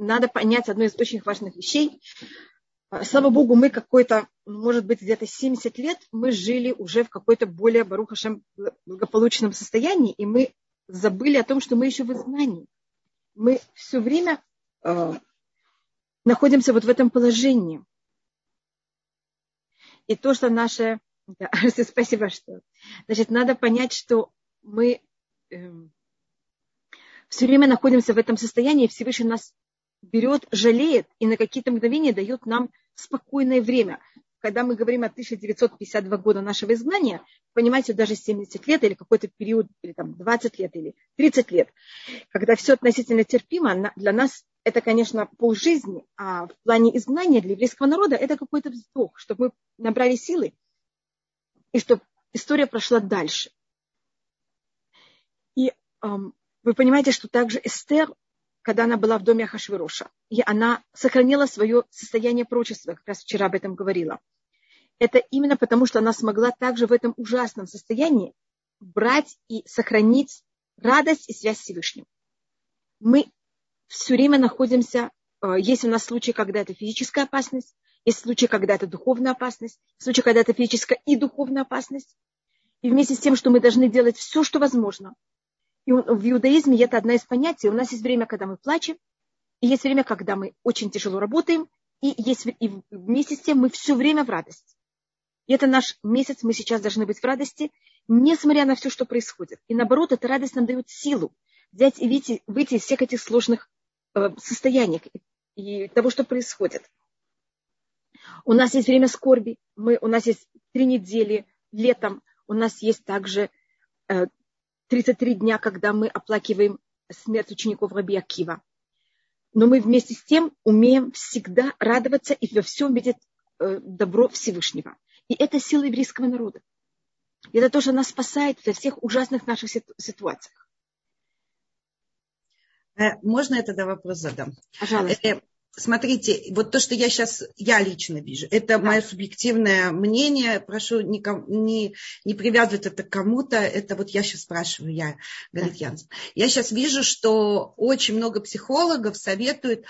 надо понять одну из очень важных вещей. А, слава Богу, мы какой-то, может быть, где-то 70 лет мы жили уже в какой-то более барухашем благополучном состоянии, и мы забыли о том, что мы еще в изгнании. Мы все время э, находимся вот в этом положении. И то, что наше... Да, спасибо, что... Значит, надо понять, что мы э, эм, все время находимся в этом состоянии, Всевышний нас берет, жалеет и на какие-то мгновения дает нам спокойное время. Когда мы говорим о 1952 года нашего изгнания, понимаете, даже 70 лет или какой-то период, или там 20 лет, или 30 лет, когда все относительно терпимо, для нас это, конечно, полжизни, а в плане изгнания для еврейского народа это какой-то вздох, чтобы мы набрали силы и чтобы история прошла дальше. И эм, вы понимаете, что также Эстер, когда она была в доме Ахашвироша, и она сохранила свое состояние прочества, как раз вчера об этом говорила. Это именно потому, что она смогла также в этом ужасном состоянии брать и сохранить радость и связь с Всевышним. Мы все время находимся, э, есть у нас случаи, когда это физическая опасность, есть случаи, когда это духовная опасность, случаи, когда это физическая и духовная опасность. И вместе с тем, что мы должны делать все, что возможно, и в иудаизме это одна из понятий. У нас есть время, когда мы плачем, и есть время, когда мы очень тяжело работаем, и, есть, и вместе с тем мы все время в радости. И это наш месяц, мы сейчас должны быть в радости, несмотря на все, что происходит. И наоборот, эта радость нам дает силу взять и выйти, выйти из всех этих сложных э, состояний и того, что происходит. У нас есть время скорби, мы, у нас есть три недели летом, у нас есть также э, 33 дня, когда мы оплакиваем смерть учеников Раби Акива. Но мы вместе с тем умеем всегда радоваться и во всем видеть э, добро Всевышнего. И это сила еврейского народа. И это тоже нас спасает во всех ужасных наших ситуациях. Э, можно я тогда вопрос задам? Пожалуйста. Смотрите, вот то, что я сейчас, я лично вижу, это мое субъективное мнение, прошу не, не, не привязывать это к кому-то, это вот я сейчас спрашиваю, я, говорит да. Янс. Я сейчас вижу, что очень много психологов советуют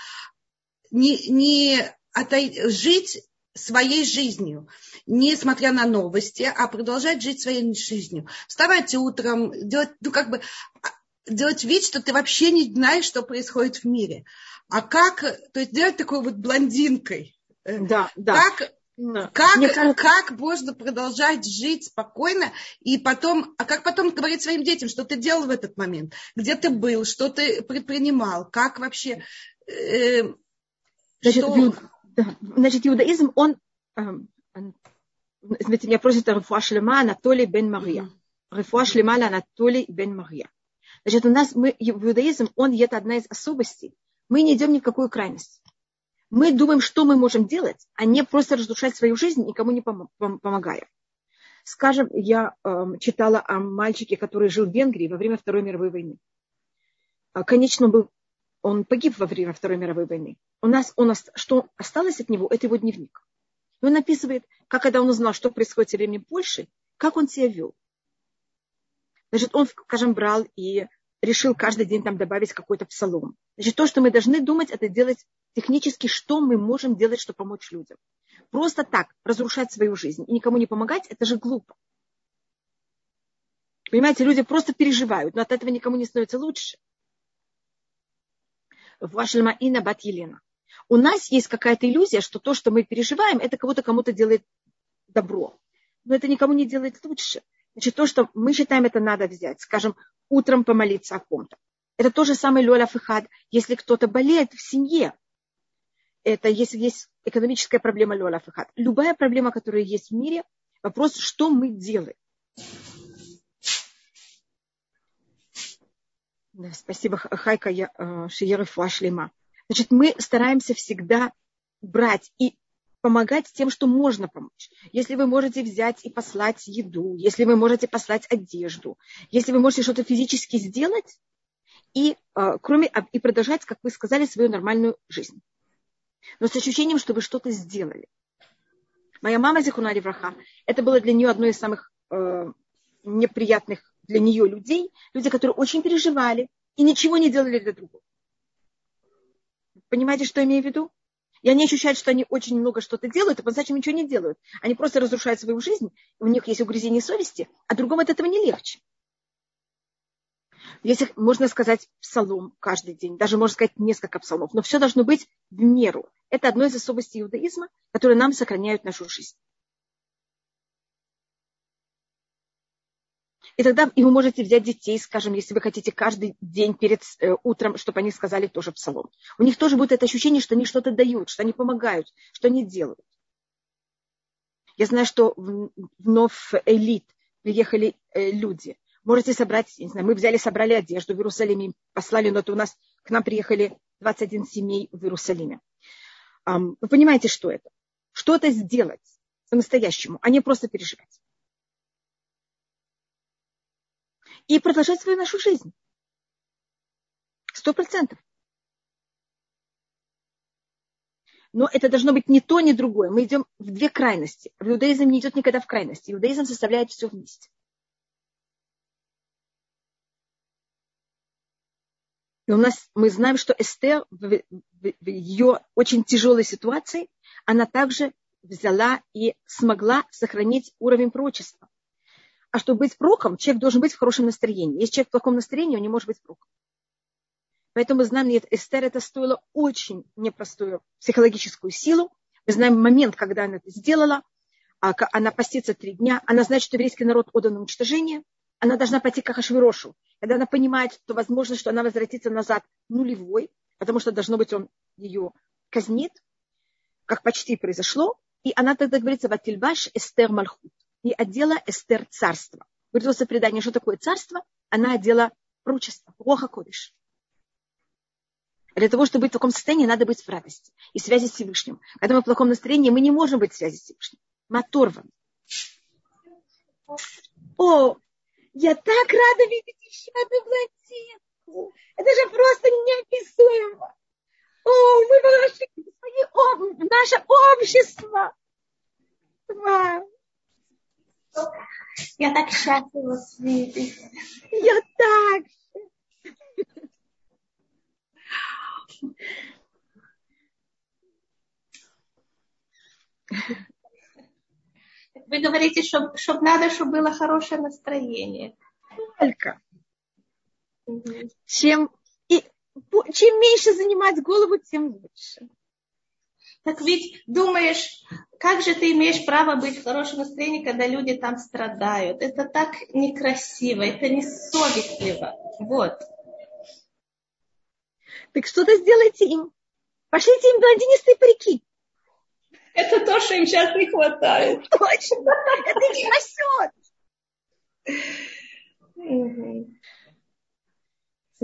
не, не отой, жить своей жизнью, несмотря на новости, а продолжать жить своей жизнью. Вставайте утром, делать, ну, как бы, а, делать вид, что ты вообще не знаешь, что происходит в мире. А как, то есть делать такой вот блондинкой. Э, да, да. Как, как, кажется... как можно продолжать жить спокойно и потом, а как потом говорить своим детям, что ты делал в этот момент, где ты был, что ты предпринимал, как вообще... Э, значит, что... ю... да. значит, иудаизм, он, э, смотрите, меня просит Рефуа Шлема Анатолий бен Мария. Рефуа Шлема Анатолий бен Мария. Значит, у нас мы, иудаизм, он, это одна из особостей, мы не идем ни в какую крайность. Мы думаем, что мы можем делать, а не просто разрушать свою жизнь, никому не помогая. Скажем, я э, читала о мальчике, который жил в Венгрии во время Второй мировой войны. А, конечно, он, был, он погиб во время Второй мировой войны. У нас, у что осталось от него, это его дневник. И он описывает, как когда он узнал, что происходит в времени Польши, как он себя вел. Значит, он, скажем, брал и решил каждый день там добавить какой-то псалом. Значит, то, что мы должны думать, это делать технически, что мы можем делать, чтобы помочь людям. Просто так разрушать свою жизнь и никому не помогать, это же глупо. Понимаете, люди просто переживают, но от этого никому не становится лучше. Вашельмаина бат Елена. У нас есть какая-то иллюзия, что то, что мы переживаем, это кого-то кому-то делает добро. Но это никому не делает лучше. Значит, то, что мы считаем, это надо взять. Скажем, утром помолиться о ком-то. Это то же самое Лёля Фихад, если кто-то болеет в семье. Это если есть экономическая проблема Лёля Фихад. Любая проблема, которая есть в мире, вопрос, что мы делаем. Да, спасибо, Хайка э, Шиерефуа Шлема. Значит, мы стараемся всегда брать и помогать тем, что можно помочь. Если вы можете взять и послать еду, если вы можете послать одежду, если вы можете что-то физически сделать, и, э, кроме, а, и продолжать, как вы сказали, свою нормальную жизнь. Но с ощущением, что вы что-то сделали. Моя мама Зихуна Ревраха, это было для нее одно из самых э, неприятных для нее людей, люди, которые очень переживали и ничего не делали для другого. Понимаете, что я имею в виду? И они ощущают, что они очень много что-то делают, а по-настоящему ничего не делают. Они просто разрушают свою жизнь, у них есть угрызение совести, а другому от этого не легче. Если можно сказать псалом каждый день, даже можно сказать несколько псалмов, но все должно быть в меру. Это одно из особостей иудаизма, которые нам сохраняют нашу жизнь. И тогда и вы можете взять детей, скажем, если вы хотите каждый день перед э, утром, чтобы они сказали тоже псалом. У них тоже будет это ощущение, что они что-то дают, что они помогают, что они делают. Я знаю, что вновь элит приехали э, люди. Можете собрать, не знаю, мы взяли, собрали одежду в Иерусалиме, послали, но это у нас, к нам приехали 21 семей в Иерусалиме. Вы понимаете, что это? Что-то сделать по-настоящему, а не просто переживать. и продолжать свою нашу жизнь. Сто процентов. Но это должно быть не то, ни другое. Мы идем в две крайности. В иудаизм не идет никогда в крайности. Иудаизм составляет все вместе. И у нас мы знаем, что Эстер в, в, в ее очень тяжелой ситуации, она также взяла и смогла сохранить уровень прочества. А чтобы быть проком, человек должен быть в хорошем настроении. Если человек в плохом настроении, он не может быть проком. Поэтому мы знаем, нет, Эстер это стоило очень непростую психологическую силу. Мы знаем момент, когда она это сделала. А она постится три дня. Она знает, что еврейский народ отдан уничтожение. Она должна пойти к Ахашвирошу. Когда она понимает, что возможно, что она возвратится назад нулевой, потому что должно быть он ее казнит, как почти произошло. И она тогда говорится, Ватильбаш Эстер Мальхут и одела Эстер царство. Говорится предание, что такое царство? Она одела прочество, Роха Кодыш. Для того, чтобы быть в таком состоянии, надо быть в радости и связи с Всевышним. Когда мы в плохом настроении, мы не можем быть в связи с Всевышним. Мы оторваны. О, я так рада видеть еще одну блондинку. Это же просто неописуемо. О, мы вошли в наше общество. Вау. Я так счастлива вас видеть. Я так. Вы говорите, чтобы чтоб надо, чтобы было хорошее настроение. Только. Чем, и, чем меньше занимать голову, тем лучше. Так ведь думаешь, как же ты имеешь право быть в хорошем настроении, когда люди там страдают? Это так некрасиво, это не совестливо. Вот. Так что-то сделайте им. Пошлите им блондинистые парики. Это то, что им сейчас не хватает. Точно. Это их спасет.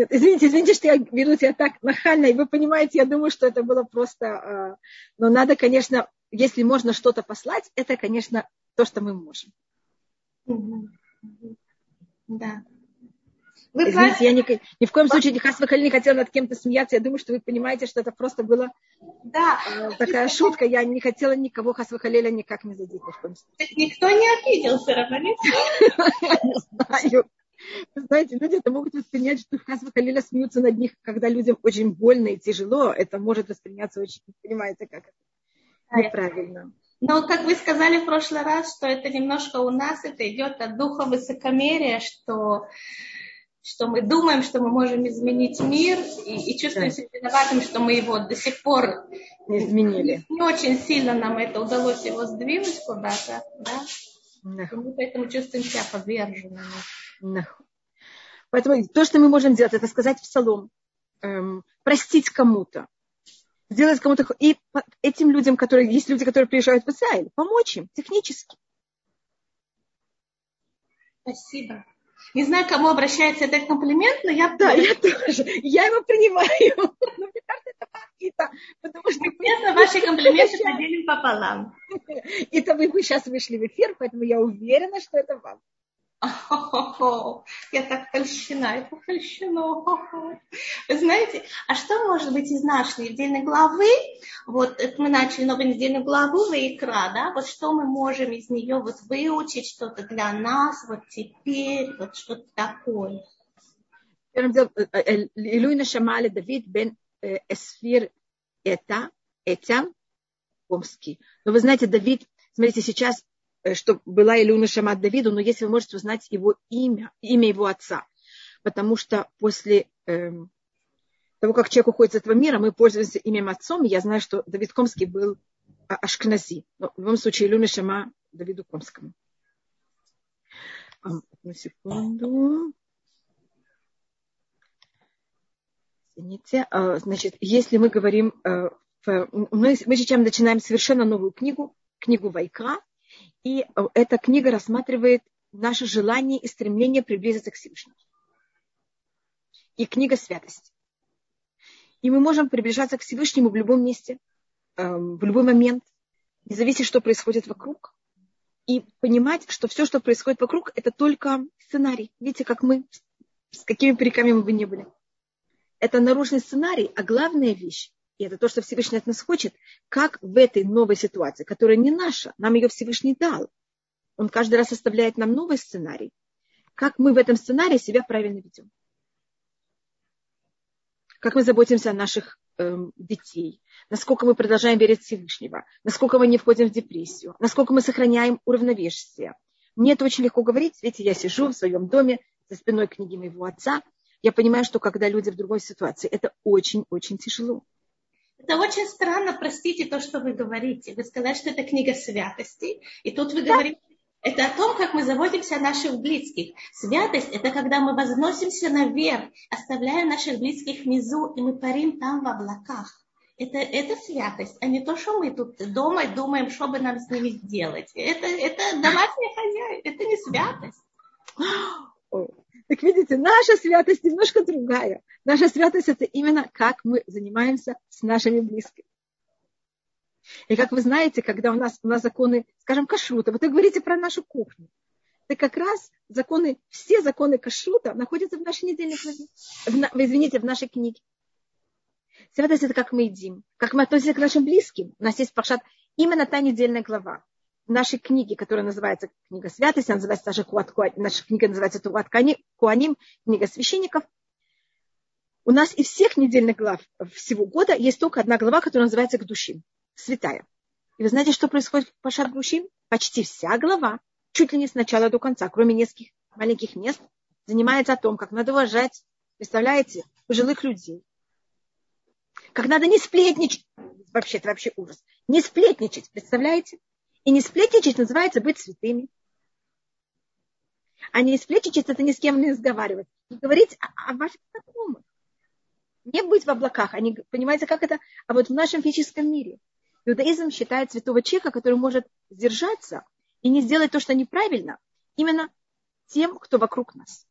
Извините, извините, что я веду себя так нахально, и вы понимаете, я думаю, что это было просто... А, но надо, конечно, если можно что-то послать, это, конечно, то, что мы можем. Да. Вы Извините, я ни, ни в коем случае не, не хотела над кем-то смеяться. Я думаю, что вы понимаете, что это просто была да. э, такая шутка. Я не хотела никого Хасвахалеля никак не задеть. Ни в коем случае. Никто не обиделся, Равалит? Я не знаю. Знаете, люди это могут воспринять, что Хасва Халиля смеются над них, когда людям очень больно и тяжело. Это может восприняться очень, понимаете, как это неправильно. Но, как вы сказали в прошлый раз, что это немножко у нас, это идет от духа высокомерия, что, что мы думаем, что мы можем изменить мир и, и чувствуем себя виноватым, что мы его до сих пор не изменили. Не, очень сильно нам это удалось его сдвинуть куда-то, да? Мы поэтому чувствуем себя поверженными. Поэтому то, что мы можем делать, это сказать в псалом, эм, простить кому-то, сделать кому-то... И этим людям, которые... Есть люди, которые приезжают в Израиль, помочь им технически. Спасибо. Не знаю, кому обращается этот комплимент, но я... Да, я тоже. Я его принимаю. Но мне кажется, это какие-то... Потому что... Честно, ваши комплименты поделим пополам. Это вы сейчас вышли в эфир, поэтому я уверена, что это вам. Я так польщена, это польщено. Вы знаете, а что может быть из нашей недельной главы? Вот это мы начали новую недельную главу Ваикра, да? Вот что мы можем из нее вот выучить, что-то для нас, вот теперь, вот что-то такое. Илюй Нашамали Давид бен Эсфир это Этя Омский. Но вы знаете, Давид, смотрите, сейчас, э, что была Илюна Шамат Давиду, но если вы можете узнать его имя, имя его отца, потому что после эм, того, как человек уходит из этого мира, мы пользуемся именем отцом, я знаю, что Давид Комский был а, Ашкнази. Но в любом случае, Илюна Шама Давиду Комскому. Одну секунду. Извините. А, значит, если мы говорим, э, мы, мы сейчас начинаем совершенно новую книгу, книгу Вайкра, и э, эта книга рассматривает наше желание и стремление приблизиться к Всевышнему. И книга святости. И мы можем приближаться к Всевышнему в любом месте, эм, в любой момент, не зависит, что происходит вокруг. И понимать, что все, что происходит вокруг, это только сценарий. Видите, как мы, с какими париками мы бы не были это наружный сценарий, а главная вещь, и это то, что Всевышний от нас хочет, как в этой новой ситуации, которая не наша, нам ее Всевышний дал. Он каждый раз оставляет нам новый сценарий. Как мы в этом сценарии себя правильно ведем. Как мы заботимся о наших эм, детей, насколько мы продолжаем верить Всевышнего, насколько мы не входим в депрессию, насколько мы сохраняем уравновесие. Мне это очень легко говорить, видите, я сижу в своем доме за спиной книги моего отца – я понимаю, что когда люди в другой ситуации, это очень-очень тяжело. Это очень странно, простите то, что вы говорите. Вы сказали, что это книга святости, и тут вы да. говорите, это о том, как мы заботимся о наших близких. Святость – это когда мы возносимся наверх, оставляя наших близких внизу, и мы парим там в облаках. Это, это святость, а не то, что мы тут дома думаем, что бы нам с ними сделать. Это, это домашняя хозяйка, это не святость. Так видите, наша святость немножко другая. Наша святость это именно как мы занимаемся с нашими близкими. И как вы знаете, когда у нас, у нас законы, скажем, кашрута, вот вы говорите про нашу кухню, так как раз законы, все законы кашрута находятся в нашей недельной главе, в, извините, в нашей книге. Святость это как мы едим, как мы относимся к нашим близким. У нас есть пашат именно та недельная глава нашей книге, которая называется «Книга святости», она называется даже Куат, наша книга называется Туат Куаним, книга священников. У нас из всех недельных глав всего года есть только одна глава, которая называется «Гдушим», святая. И вы знаете, что происходит в Пашат Гдушим? Почти вся глава, чуть ли не с начала до конца, кроме нескольких маленьких мест, занимается о том, как надо уважать, представляете, пожилых людей. Как надо не сплетничать, вообще, это вообще ужас, не сплетничать, представляете? И не сплетничать называется быть святыми. А не сплетничать это ни с кем не разговаривать. И говорить о, о ваших знакомых. Не быть в облаках. Они, понимаете, как это? А вот в нашем физическом мире. Иудаизм считает святого человека, который может сдержаться и не сделать то, что неправильно, именно тем, кто вокруг нас.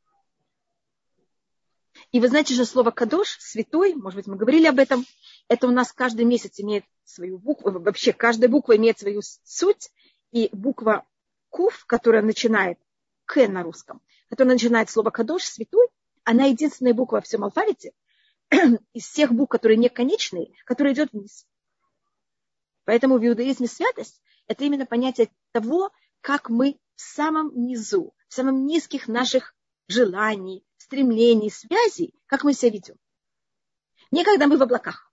И вы знаете же слово «кадош», «святой», может быть, мы говорили об этом, это у нас каждый месяц имеет свою букву, вообще каждая буква имеет свою суть, и буква Кув, которая начинает К на русском, которая начинает слово Кадош, святой, она единственная буква во всем алфавите из всех букв, которые не конечные, которая идет вниз. Поэтому в иудаизме святость – это именно понятие того, как мы в самом низу, в самом низких наших желаний, стремлений, связей, как мы себя ведем. Не когда мы в облаках.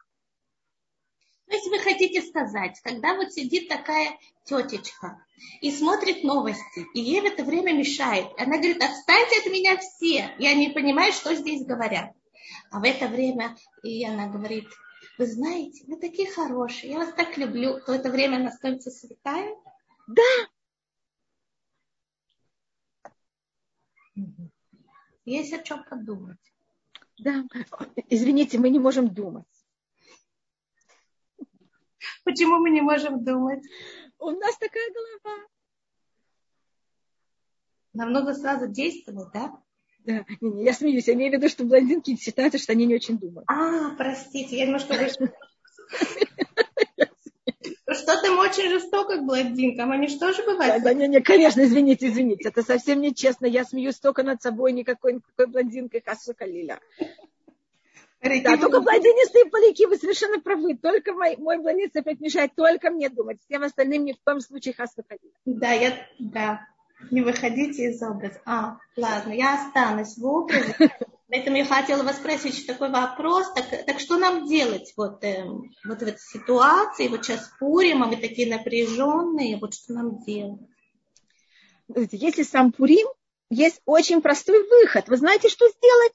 То есть вы хотите сказать, когда вот сидит такая тетечка и смотрит новости, и ей в это время мешает, она говорит, отстаньте от меня все, я не понимаю, что здесь говорят. А в это время и она говорит, вы знаете, вы такие хорошие, я вас так люблю, то это время она становится святая? Да. Есть о чем подумать. Да. Извините, мы не можем думать. Почему мы не можем думать? У нас такая голова. Нам нужно сразу действовать, да? Да, не, не, я смеюсь, я имею в виду, что блондинки считают, что они не очень думают. А, простите, я немножко Что там очень жестоко к блондинкам, они что же бывают? Да, не, не, конечно, извините, извините, это совсем нечестно, я смеюсь только над собой, никакой, никакой блондинкой, Хасу Калиля. Да, только блондинистые поляки, вы совершенно правы. Только мой, мой блондинистый опять мешает только мне думать. Всем остальным ни в коем случае хас выходить. Да, я, да. Не выходите из образа. А, ладно, я останусь в образе. Поэтому я хотела вас спросить такой вопрос. Так, так что нам делать вот, э, вот в этой ситуации? Вот сейчас Пурим, а мы такие напряженные. Вот что нам делать? Если сам Пурим, есть очень простой выход. Вы знаете, что сделать?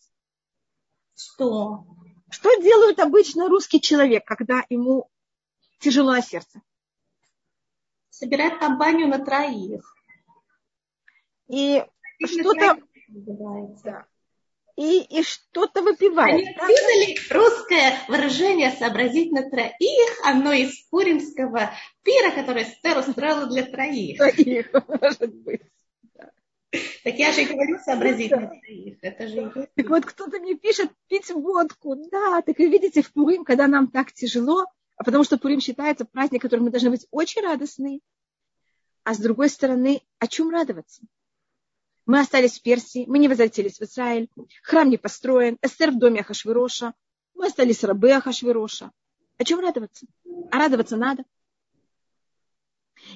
Что? Что делает обычно русский человек, когда ему тяжело сердце? Собирает компанию на троих. И что-то... Да. И, и что-то выпивает. Они придумали русское выражение «сообразить на троих», оно из пуримского пира, который Эстер устроила для троих. Троих, может быть. Так я же и говорю сообразить на троих. Это же Так вот кто-то мне пишет пить водку. Да, так вы видите, в Пурим, когда нам так тяжело, а потому что Пурим считается праздник, который мы должны быть очень радостны. А с другой стороны, о чем радоваться? Мы остались в Персии, мы не возвратились в Израиль, храм не построен, Эстер в доме Ахашвироша, мы остались рабы Ахашвироша. О чем радоваться? А радоваться надо.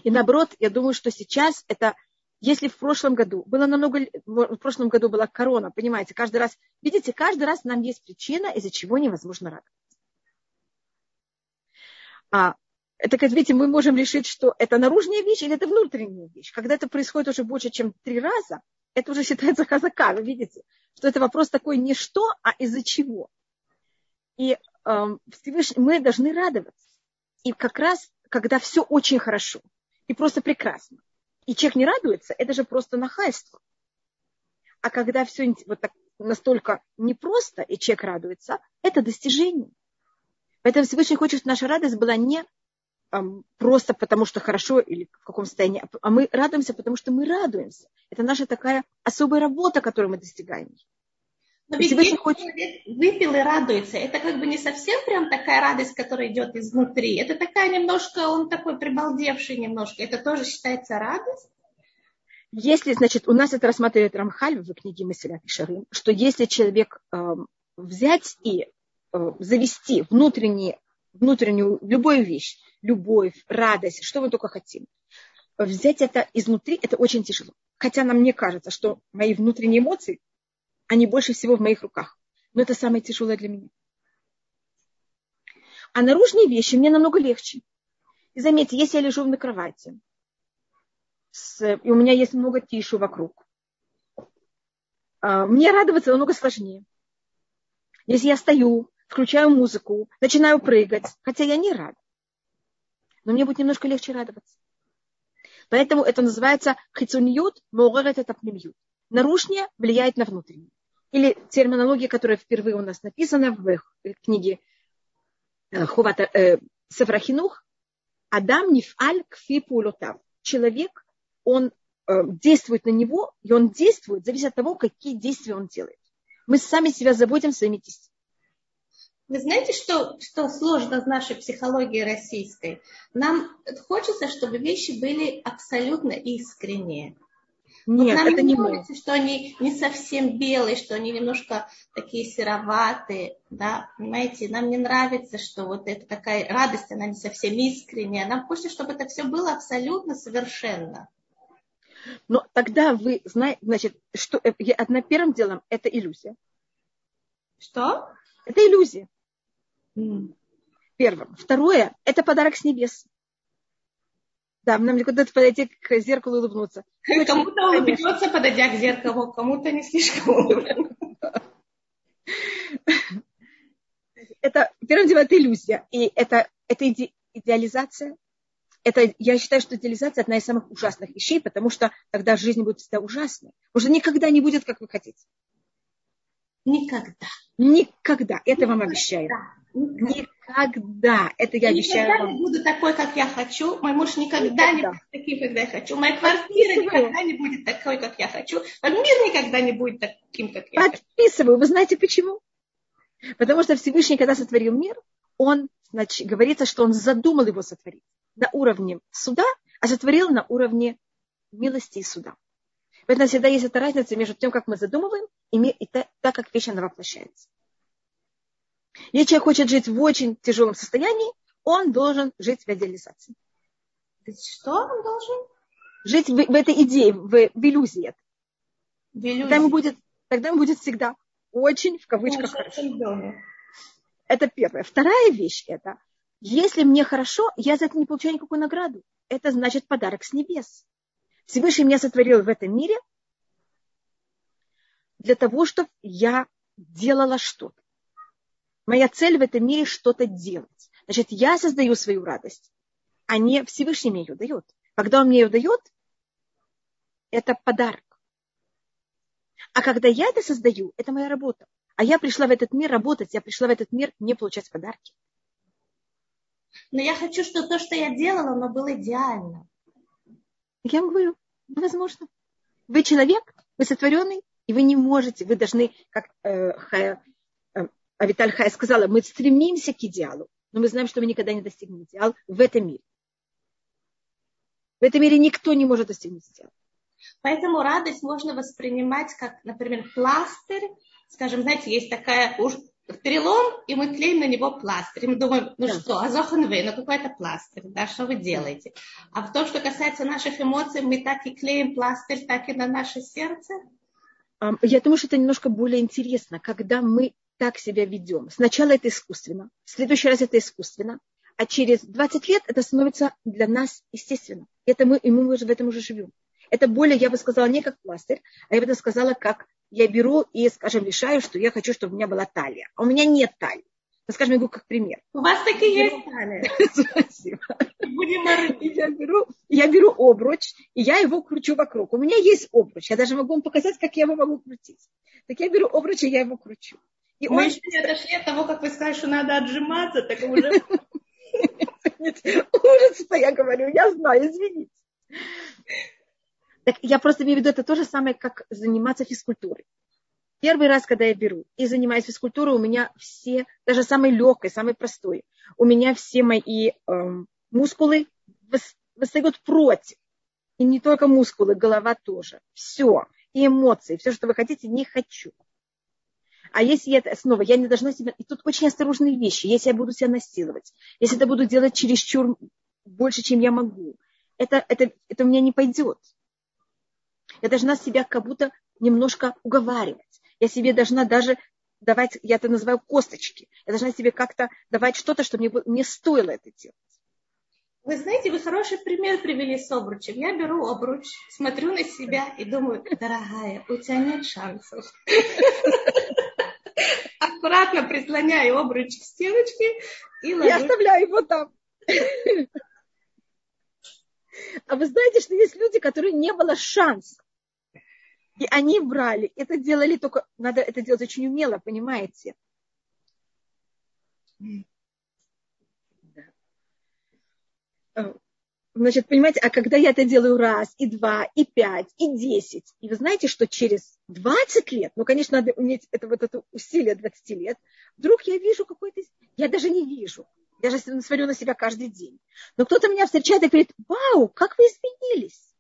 И наоборот, я думаю, что сейчас это если в прошлом году было намного, в прошлом году была корона, понимаете, каждый раз, видите, каждый раз нам есть причина, из-за чего невозможно радоваться. А, это, как видите, мы можем решить, что это наружная вещь или это внутренняя вещь. Когда это происходит уже больше, чем три раза, это уже считается хазака, вы видите, что это вопрос такой не что, а из-за чего. И э, мы должны радоваться. И как раз, когда все очень хорошо и просто прекрасно, и человек не радуется, это же просто нахальство. А когда все вот так настолько непросто, и человек радуется, это достижение. Поэтому Всевышний хочет, чтобы наша радость была не эм, просто потому, что хорошо или в каком состоянии, а мы радуемся, потому что мы радуемся. Это наша такая особая работа, которую мы достигаем. Но ведь если человек выпил и радуется, это как бы не совсем прям такая радость, которая идет изнутри. Это такая немножко, он такой прибалдевший немножко. Это тоже считается радость? Если, значит, у нас это рассматривает Рамхаль в книге Месилят и Шарим, что если человек э, взять и э, завести внутренние, внутреннюю любую вещь, любовь, радость, что мы только хотим, взять это изнутри, это очень тяжело. Хотя нам не кажется, что мои внутренние эмоции они больше всего в моих руках. Но это самое тяжелое для меня. А наружные вещи мне намного легче. И заметьте, если я лежу на кровати, с, и у меня есть много тишу вокруг, а, мне радоваться намного сложнее. Если я стою, включаю музыку, начинаю прыгать, хотя я не рада, но мне будет немножко легче радоваться. Поэтому это называется хицуньют, моурет это пнемьют. Наружнее влияет на внутреннее или терминология, которая впервые у нас написана в книге э, Хувата э, Сефрахинух, Адам нифаль кфи пулотав. Человек, он э, действует на него, и он действует, зависит от того, какие действия он делает. Мы сами себя заботим своими действиями. Вы знаете, что, что сложно в нашей психологии российской? Нам хочется, чтобы вещи были абсолютно искренние. Нет, вот это не нравится, что они не совсем белые, что они немножко такие сероватые, да, понимаете, нам не нравится, что вот эта такая радость, она не совсем искренняя, нам хочется, чтобы это все было абсолютно совершенно. Но тогда вы знаете, значит, что э, на первым делом это иллюзия. Что? Это иллюзия. Первым. Второе, это подарок с небес. Да, нам куда-то подойти к зеркалу и улыбнуться. Кому-то улыбнется, подойдя к зеркалу, кому-то не слишком улыбнется. Это, первым делом, это иллюзия. И это, это иде, идеализация. Это, я считаю, что идеализация одна из самых ужасных вещей, потому что тогда жизнь будет всегда ужасной. Уже никогда не будет, как вы хотите. Никогда. Никогда. Это вам обещаю. Никогда. Это я обещаю Никогда не буду такой, как я хочу. Мой муж никогда, никогда. не будет таким, когда я хочу. Моя квартира никогда не будет такой, как я хочу. Мой мир никогда не будет таким, как я хочу. Подписываю. Вы знаете почему? Потому что Всевышний, когда сотворил мир, он, значит, говорится, что он задумал его сотворить на уровне суда, а сотворил на уровне милости и суда. Поэтому всегда есть эта разница между тем, как мы задумываем, и так, как вещь она воплощается. Если человек хочет жить в очень тяжелом состоянии, он должен жить в идеализации. Что он должен? Жить в, в этой идее, в, в иллюзии. В иллюзии. Тогда ему будет, тогда ему будет всегда очень в кавычках хорошо. Это первое. Вторая вещь это, если мне хорошо, я за это не получаю никакую награду. Это значит подарок с небес. Всевышний меня сотворил в этом мире для того, чтобы я делала что-то. Моя цель в этом мире что-то делать. Значит, я создаю свою радость, а не Всевышний мне ее дает. Когда он мне ее дает, это подарок. А когда я это создаю, это моя работа. А я пришла в этот мир работать, я пришла в этот мир не получать подарки. Но я хочу, чтобы то, что я делала, оно было идеально. Я вам говорю, невозможно. Вы человек, вы сотворенный, и вы не можете, вы должны, как э, Хая, э, Авиталь Хая сказала, мы стремимся к идеалу, но мы знаем, что мы никогда не достигнем идеал в этом мире. В этом мире никто не может достигнуть идеала. Поэтому радость можно воспринимать как, например, пластырь. Скажем, знаете, есть такая уж перелом, и мы клеим на него пластырь. Мы думаем, ну да. что, вы, ну какой-то пластырь, да, что вы делаете? А в том, что касается наших эмоций, мы так и клеим пластырь, так и на наше сердце. Я думаю, что это немножко более интересно, когда мы так себя ведем. Сначала это искусственно, в следующий раз это искусственно, а через 20 лет это становится для нас естественно. Это мы, и мы уже в этом уже живем. Это более, я бы сказала, не как пластырь, а я бы сказала, как я беру и, скажем, решаю, что я хочу, чтобы у меня была талия. А у меня нет талии. Ну, скажем, я беру как пример. У вас таки есть талия. Спасибо. Я беру, я беру обруч, и я его кручу вокруг. У меня есть обруч. Я даже могу вам показать, как я его могу крутить. Так я беру обруч, и я его кручу. И Мы он... еще не отошли от того, как вы сказали, что надо отжиматься, так уже... Ужас, я говорю, я знаю, извините. Так я просто имею в виду, это то же самое, как заниматься физкультурой. Первый раз, когда я беру и занимаюсь физкультурой, у меня все, даже самый легкой, самый простой, у меня все мои эм, мускулы восстают против. И не только мускулы, голова тоже. Все. И эмоции, все, что вы хотите, не хочу. А если это снова, я не должна себя... И тут очень осторожные вещи. Если я буду себя насиловать, если это буду делать чересчур больше, чем я могу, это, это, это у меня не пойдет. Я должна себя как будто немножко уговаривать. Я себе должна даже давать, я это называю косточки. Я должна себе как-то давать что-то, что мне, мне стоило это делать. Вы знаете, вы хороший пример привели с обручем. Я беру обруч, смотрю на себя и думаю, дорогая, у тебя нет шансов. Аккуратно прислоняю обруч к стеночке и ложу. Я оставляю его там. А вы знаете, что есть люди, которые не было шанса. И они брали. Это делали только... Надо это делать очень умело, понимаете? Значит, понимаете, а когда я это делаю раз, и два, и пять, и десять, и вы знаете, что через 20 лет, ну, конечно, надо уметь это вот это усилие 20 лет, вдруг я вижу какой-то... Я даже не вижу. Я же смотрю на себя каждый день. Но кто-то меня встречает и говорит, вау, как вы изменились.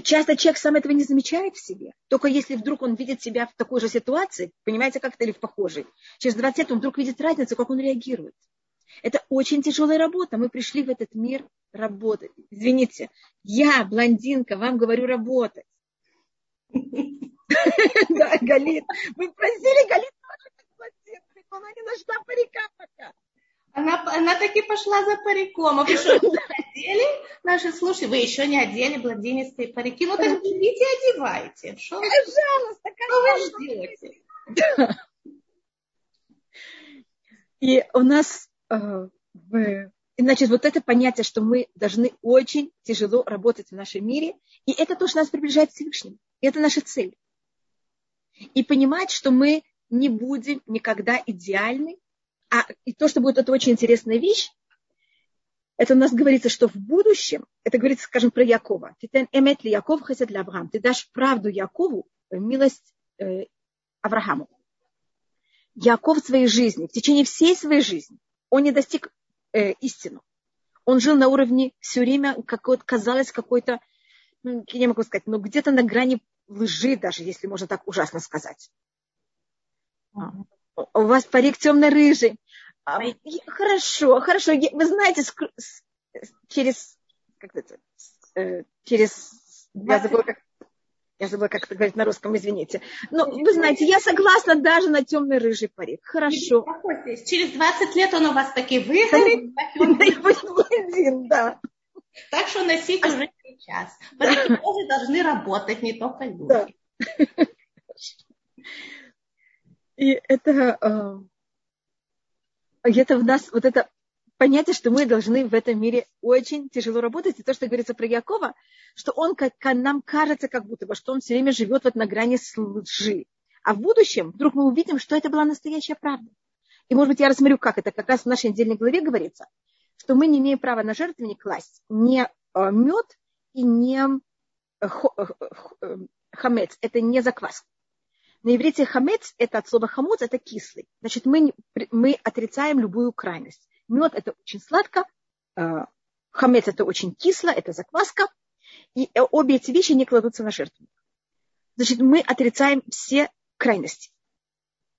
Часто человек сам этого не замечает в себе. Только если вдруг он видит себя в такой же ситуации, понимаете, как это или в похожей, через 20 лет он вдруг видит разницу, как он реагирует. Это очень тяжелая работа. Мы пришли в этот мир работать. Извините, я, блондинка, вам говорю работать. Да, Галит. Вы просили Галит тоже как блондинка, она не нашла парика пока. Она, она таки пошла за париком. А вы что, одели? Наши, слушай, вы еще не одели блондинистые парики. Ну так берите и одевайте. Что вы, Пожалуйста, что вы ждете? Да. И у нас, э, значит, вот это понятие, что мы должны очень тяжело работать в нашем мире, и это то, что нас приближает к Всевышнему. И это наша цель. И понимать, что мы не будем никогда идеальны, а и то, что будет это очень интересная вещь, это у нас говорится, что в будущем, это говорится, скажем, про Якова. Ты эмет ли Яков хесед для Авраам. Ты дашь правду Якову, милость э, Аврааму. Яков в своей жизни, в течение всей своей жизни, он не достиг э, истину. Он жил на уровне все время, как вот казалось, какой-то, ну, я не могу сказать, но где-то на грани лжи даже, если можно так ужасно сказать. У вас парик темно-рыжий. А, хорошо, хорошо. Вы знаете, через, как это, э, через Я забыла, как, я забыла, как это говорить на русском, извините. Но вы знаете, я согласна даже на темный рыжий парик. Хорошо. Через 20 лет он у вас таки выгорит. блондин, да. Так что носить уже сейчас. Парики тоже должны работать, не только люди. И это, э, это в нас, вот это понятие, что мы должны в этом мире очень тяжело работать. И то, что говорится про Якова, что он, как, нам кажется, как будто бы, что он все время живет вот на грани лжи. А в будущем вдруг мы увидим, что это была настоящая правда. И, может быть, я рассмотрю, как это как раз в нашей недельной главе говорится, что мы не имеем права на жертвенник класть не э, мед и не э, хамец. Это не закваска. На иврите хамец, это от слова хамуц, это кислый. Значит, мы, мы отрицаем любую крайность. Мед это очень сладко, хамец это очень кисло, это закваска. И обе эти вещи не кладутся на жертвенник. Значит, мы отрицаем все крайности.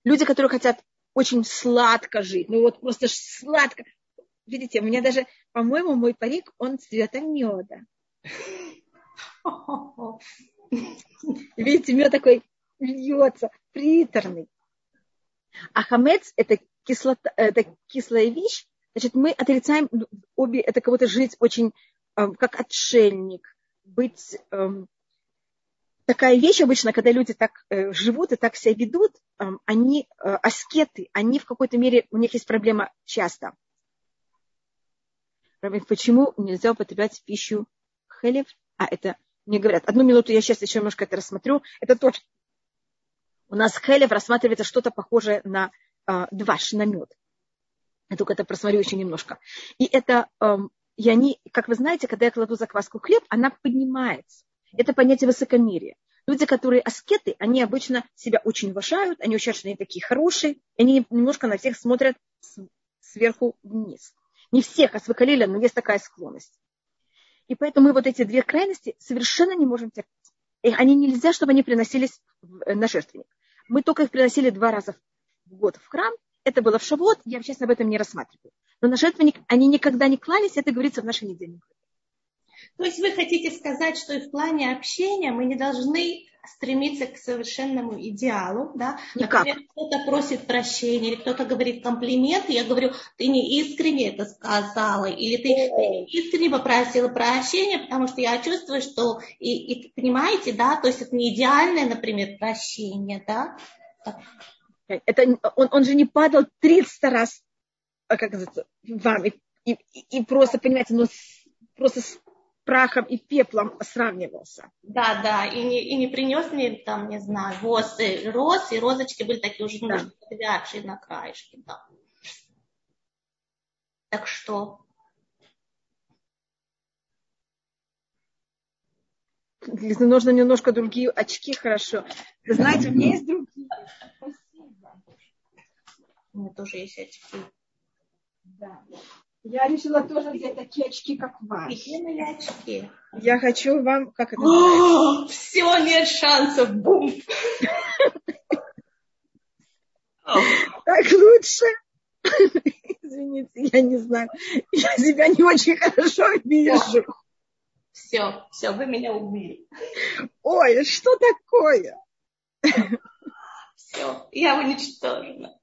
Люди, которые хотят очень сладко жить, ну вот просто сладко. Видите, у меня даже, по-моему, мой парик, он цвета меда. Видите, мед такой льется, приторный. А хамец это, кислота, это кислая вещь, значит, мы отрицаем обе, это кого-то жить очень э, как отшельник, быть э, такая вещь обычно, когда люди так э, живут и так себя ведут, э, они э, аскеты, они в какой-то мере, у них есть проблема часто. Почему нельзя употреблять пищу хелев? А это мне говорят, одну минуту, я сейчас еще немножко это рассмотрю. Это точно. У нас хелев рассматривается что-то похожее на э, дваш, на мед. Я только это просмотрю еще немножко. И это, э, и они, как вы знаете, когда я кладу закваску хлеб, она поднимается. Это понятие высокомерия. Люди, которые аскеты, они обычно себя очень уважают, они ощущают, что они такие хорошие, и они немножко на всех смотрят сверху вниз. Не всех, а с но есть такая склонность. И поэтому мы вот эти две крайности совершенно не можем терпеть. И они нельзя, чтобы они приносились э, на жертвенник. Мы только их приносили два раза в год в храм. Это было в Шавот, я сейчас об этом не рассматриваю. Но на жертвенник они никогда не клались, это говорится в нашей недельной то есть вы хотите сказать, что и в плане общения мы не должны стремиться к совершенному идеалу, да? Никак. Например, кто-то просит прощения, или кто-то говорит комплименты, я говорю, ты не искренне это сказала, или ты, ты искренне попросила прощения, потому что я чувствую, что, и, и понимаете, да, то есть это не идеальное, например, прощение, да? Это, он, он же не падал 300 раз, а как это, вам, и, и, и просто, понимаете, ну, просто прахом и пеплом сравнивался. Да, да, и не, и не принес мне там, не знаю, воз, роз, и розочки были такие уже немножко да. подвядшие на краешке, да. Так что... Нужно немножко другие очки, хорошо. Вы знаете, у меня есть другие. Спасибо. У меня тоже есть очки. Да. Я решила тоже взять такие очки, как ваши. Где мои очки? Я хочу вам, как это О, Все, нет шансов, бум. Так лучше. Извините, я не знаю. Я себя не очень хорошо вижу. Все, все, вы меня убили. Ой, что такое? Все, я уничтожена.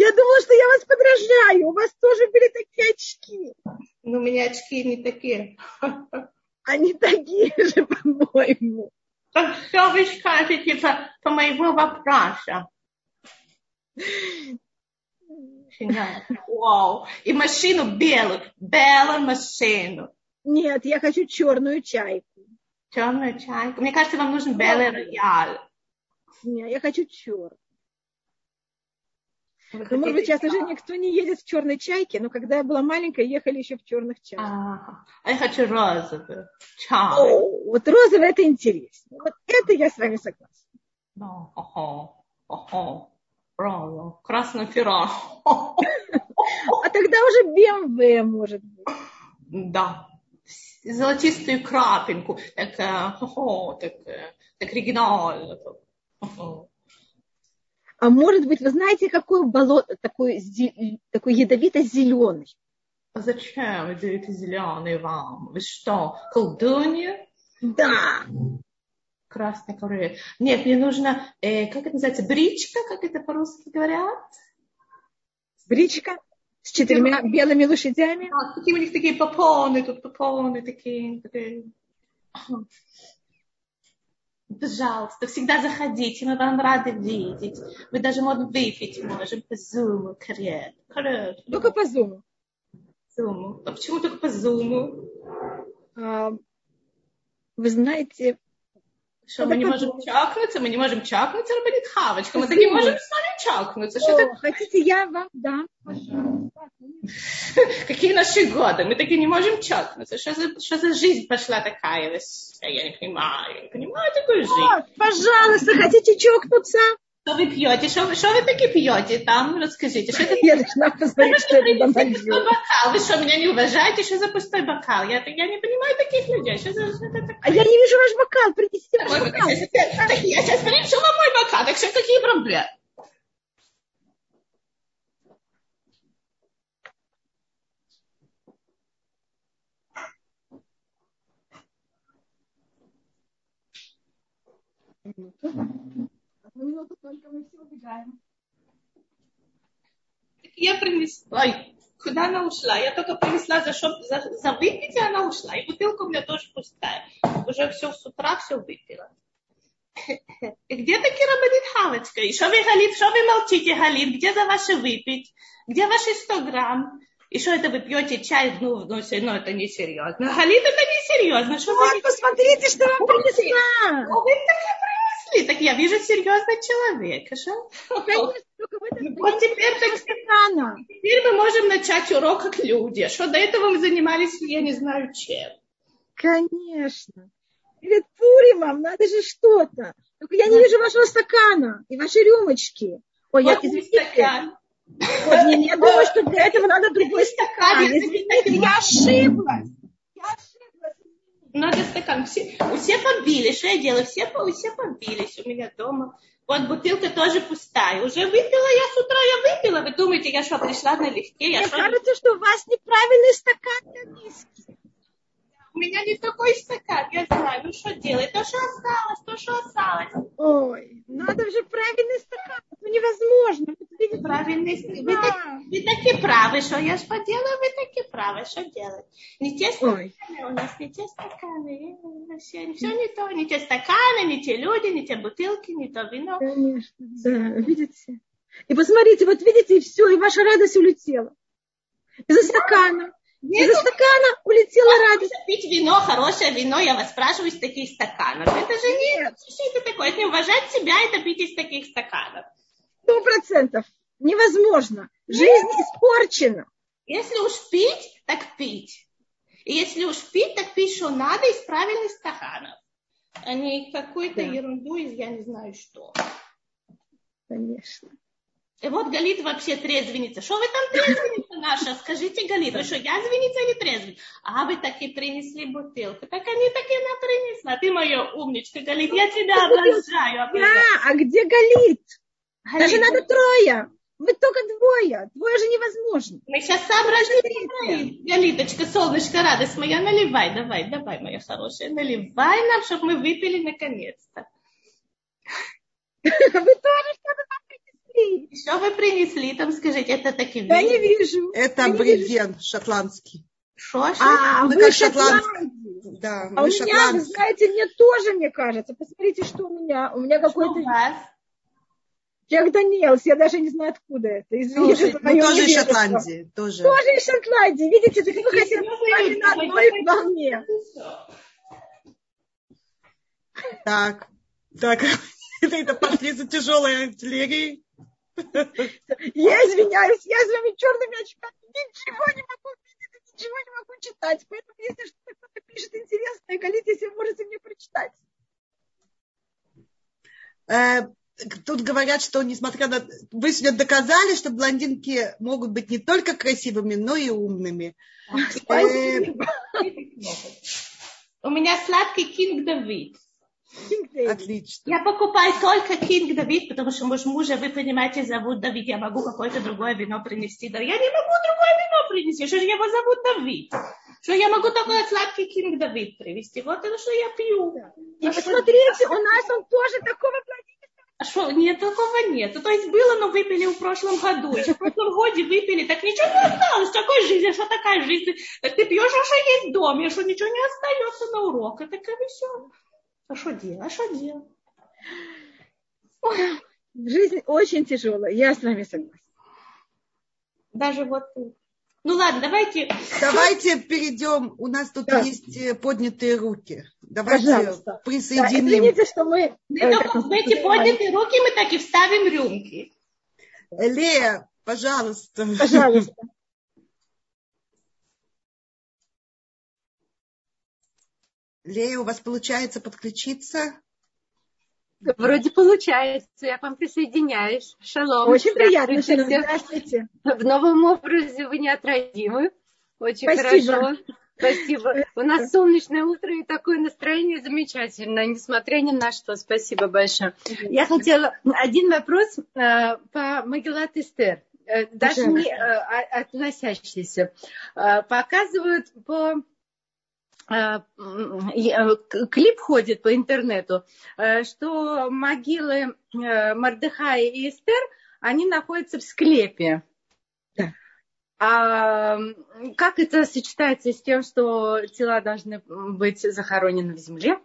Я думала, что я вас подражаю. У вас тоже были такие очки. Но у меня очки не такие. Они такие же, по-моему. Что вы скажете по, по моему вопросу? Вау. И машину белую. Белую машину. Нет, я хочу черную чайку. Черную чайку. Мне кажется, вам нужен белый рояль. Нет, я хочу черный. Ну, может быть, сейчас уже никто не едет в черной чайке, но когда я была маленькая, ехали еще в черных чайках. А, а я хочу розовый. Чай. О, вот розовый это интересно. Вот это я с вами согласна. Да, ага, ага. Правда. Красный феррар. А тогда уже BMW может быть. Да. Золотистую крапинку. Так, так, так оригинально. А может быть, вы знаете, какой болото, такой, такой ядовито-зеленый? А зачем ядовито-зеленый вам? Вы что, колдунья? Да. Красный ковролин. Нет, мне нужно, э, как это называется, бричка, как это по-русски говорят? Бричка с четырьмя белыми лошадями. А, какие у них такие попоны, тут попоны такие. такие. Пожалуйста, всегда заходите, мы вам рады видеть. Мы даже можем выпить, можем по зуму, коррект. Только по зуму. Зуму. А почему только по зуму? А, вы знаете, что мы не можем чакнуться, мы не можем чакнуться, Рабанит Хавочка, мы так не можем с вами чакнуться. Что О, хотите, я вам дам, Какие наши годы, мы таки не можем чакнуться. Что за, что за жизнь пошла такая? Я не понимаю, я не понимаю такую жизнь. О, пожалуйста, хотите чокнуться? Что вы пьете? Что, что вы таки пьете там? Расскажите. Что это? Я должна посмотреть, что это там бокал. Вы что, меня не уважаете? Что за пустой бокал? Я, я не понимаю таких людей. Что за, что это такое? А я не вижу ваш бокал. Принесите ваш бокал. Так, я сейчас принесу вам мой бокал. Так что какие проблемы? Минуту минуту только мы все убегаем. Я принесла, ой, куда она ушла? Я только принесла за, шоп, за, за выпить, и она ушла. И бутылка у меня тоже пустая. Уже все с утра все выпила. И где таки работает Халочка? И что вы, Галит, что вы молчите, Галит? Где за ваши выпить? Где ваши 100 грамм? И что это вы пьете чай, ну, ну, ну это не серьезно. Галит, это не серьезно. Что вот, вы... посмотрите, что вам принесла. Ну, вы так мысли, так я вижу серьезный человек. Вот теперь, так, теперь мы можем начать урок как люди. Что до этого мы занимались, я не знаю чем. Конечно. Перед Пуримом надо же что-то. Только я не вижу вашего стакана и вашей рюмочки. Ой, вот я, извините. Стакан. Вот, не, я думаю, что для этого надо другой стакан. Извините, я ошиблась. Я ошиблась. Надо стакан. Все, все побили. Что я делаю? Все, все побились у меня дома. Вот бутылка тоже пустая. Уже выпила я с утра, я выпила. Вы думаете, я что, пришла налегке? Я Мне что... кажется, что у вас неправильный стакан для виски. У меня не такой стакан, я знаю. Ну что делать? То, что осталось, то, что осталось. Ой, надо же правильный стакан. Это невозможно. Видите, правильный стакан. Вы, так, вы таки правы, что я же поделаю, вы таки правы, что делать. Не те стаканы Ой. у нас, не те стаканы. Все, все не то, не те стаканы, не те люди, не те бутылки, не то вино. Конечно, да, видите. И посмотрите, вот видите, и все, и ваша радость улетела. Из-за стакана. Из стакана улетела радость. Пить вино, хорошее вино, я вас спрашиваю, из таких стаканов. Это же не... Что это такое? Это не уважать себя, это пить из таких стаканов. Сто процентов. Невозможно. Жизнь испорчена. Если уж пить, так пить. И если уж пить, так пить, что надо, из правильных стаканов. А не какую-то да. ерунду из я не знаю что. Конечно. И вот Галит вообще трезвенница. Что вы там трезвенница наша? Скажите, Галит, вы что, я звенница или трезвенница? А вы таки принесли бутылку. Так они таки она принесла. Ты моя умничка, Галит, я тебя обожаю. Да, а где Галит? Галит? Даже надо трое. Вы только двое. Двое же невозможно. Мы сейчас сообразим. Галиточка, солнышко, радость моя, наливай, давай, давай, моя хорошая, наливай нам, чтобы мы выпили наконец-то. Вы тоже что-то что вы принесли там, скажите, это такие Я не вижу. Это брезент шотландский. Что? А, мы вы шотландский. Да, а у меня, вы знаете, мне тоже, мне кажется. Посмотрите, что у меня. У меня какой-то... Джек Даниэлс, я даже не знаю, откуда это. Извините, тоже, ну, тоже из Шотландии. Тоже. тоже из Шотландии. Видите, ты как хотите на одной волне. Так, так, это пошли за тяжелой артиллерией. Я извиняюсь, я с вами черными очками ничего не могу видеть, ничего не могу читать. Поэтому, если что-то кто-то пишет интересное, Галит, если вы можете мне прочитать. Э, тут говорят, что несмотря на... Вы сегодня доказали, что блондинки могут быть не только красивыми, но и умными. Э, У меня сладкий King David. Отлично. Я покупаю только King David, потому что муж мужа, вы понимаете, зовут Давид. Я могу какое-то другое вино принести. Да я не могу другое вино принести, что же его зовут Давид. Что я могу такой сладкий King David привезти. Вот это, что я пью. И а посмотрите, у нас он тоже такого а что, нет, такого нет. То есть было, но выпили в прошлом году. Еще в прошлом году выпили, так ничего не осталось. Такой жизнь, что такая жизнь. Так ты пьешь, а что есть дом, и что ничего не остается на урок. Это и все. А что делать? А что делать? Жизнь очень тяжелая, я с вами согласна. Даже вот ну ладно, давайте. Давайте перейдем. У нас тут да. есть э, поднятые руки. Давайте Пожалуйста. присоединим. Да, извините, что мы... Э, эти поднятые руки мы так и вставим рюмки. Лея, пожалуйста. Пожалуйста. Лея, у вас получается подключиться? Вроде получается, я к вам присоединяюсь. Шалом. Очень приятно, Шалом. Здравствуйте. В новом образе вы неотразимы. Очень Спасибо. хорошо. Спасибо. У нас солнечное утро и такое настроение замечательное, несмотря ни на что. Спасибо большое. Я хотела один вопрос э, по Магеллат Эстер, э, даже не э, относящийся. Показывают по Э, клип ходит по интернету, э, что могилы э, Мардыхая и Эстер, они находятся в склепе. Да. А как это сочетается с тем, что тела должны быть захоронены в земле?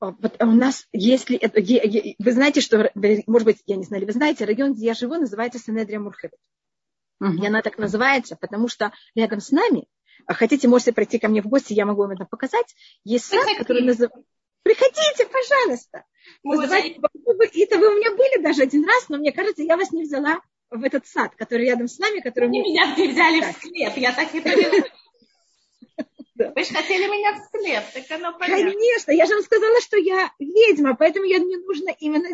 У нас, если это, вы знаете, что, может быть, я не знаю, вы знаете, район, где я живу, называется Сенедрия Мурхевет. Угу. И она так называется, потому что рядом с нами хотите, можете пройти ко мне в гости, я могу вам это показать. Есть сад, который называется... Приходите, пожалуйста. Называйте... Это вы у меня были даже один раз, но мне кажется, я вас не взяла в этот сад, который рядом с нами, который... Вы меня взяли в склеп, я так и поняла. Вы же хотели меня в склеп, так оно понятно. Конечно, я же вам сказала, что я ведьма, поэтому я, мне нужно именно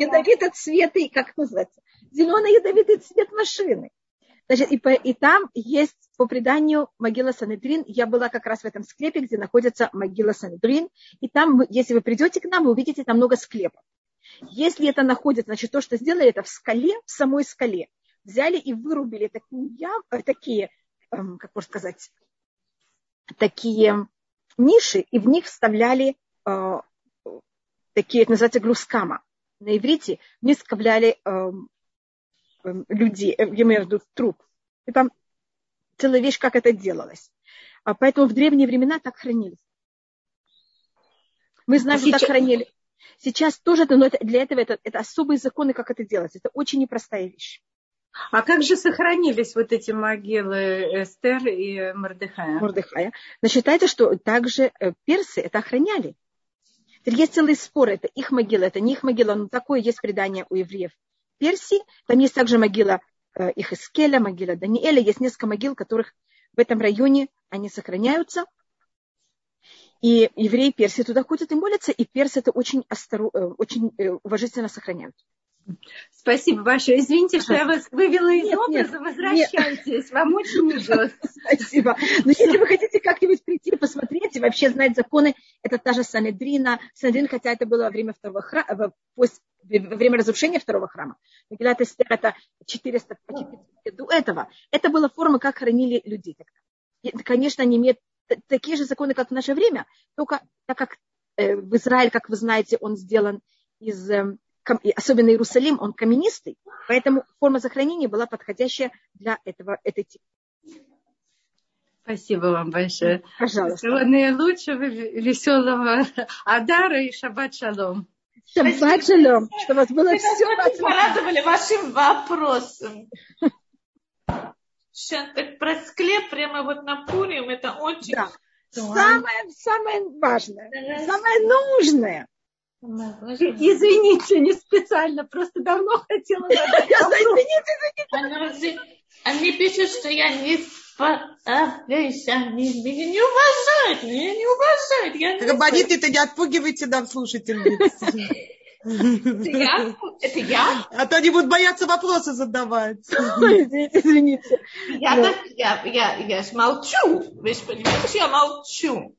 ядовитый цвет, как называется, зеленый ядовитый цвет машины. Значит, и, по, и там есть, по преданию, могила Санедрин. Я была как раз в этом склепе, где находится могила Санедрин. И там, если вы придете к нам, вы увидите там много склепов. Если это находится, значит, то, что сделали, это в скале, в самой скале. Взяли и вырубили э, такие, эм, как можно сказать, такие ниши, и в них вставляли э, такие, это называется глускама. На иврите в них вставляли Эм, людей, э, я имею в виду труп. И там целая вещь, как это делалось. А поэтому в древние времена так хранились. Мы знаем, а что сейчас... так хранили. Сейчас тоже, но это, для этого это, это особые законы, как это делать. Это очень непростая вещь. А как же сохранились вот эти могилы Эстер и Мордыхая? Мордыхая. Но считается, что также э, персы это охраняли. Есть целый спор, это их могила, это не их могила, но такое есть предание у евреев. Персии. Там есть также могила Ихискеля, могила Даниэля. Есть несколько могил, которых в этом районе они сохраняются. И евреи Персии туда ходят и молятся, и персы это очень, остору, э, очень э, уважительно сохраняют. Спасибо большое. Извините, что я вас вывела из нет, образа. Нет, Возвращайтесь. Нет. Вам очень идет. Спасибо. Но если вы хотите как-нибудь прийти, посмотреть и вообще знать законы, это та же Санедрина. Санедрин, хотя это было во время второго храма, во время разрушения второго храма. Мегилат Эстер это 400, 400 до этого. Это была форма, как хранили людей тогда. И, конечно, они имеют такие же законы, как в наше время, только так как э, в Израиль, как вы знаете, он сделан из, э, особенно Иерусалим, он каменистый, поэтому форма захоронения была подходящая для этого, этой темы. Спасибо вам большое. Пожалуйста. Всего наилучшего, веселого Адара и Шаббат Шалом. Шаббат шалом, чтобы у вас было все. Вы порадовали вашим вопросом. Сейчас так про склеп прямо вот на Пурим, это очень... Да. Самое, самое важное, самое нужное. Извините, не специально, просто давно хотела задать Извините, извините. Они пишут, что я не справляюсь, они меня не уважают, меня не уважают. Я не Рабанит, не отпугивайте нам слушательниц. Это я? Это я? А то они будут бояться вопросы задавать. Извините, извините. Я, я, я, я молчу. Вы же понимаете, что я молчу.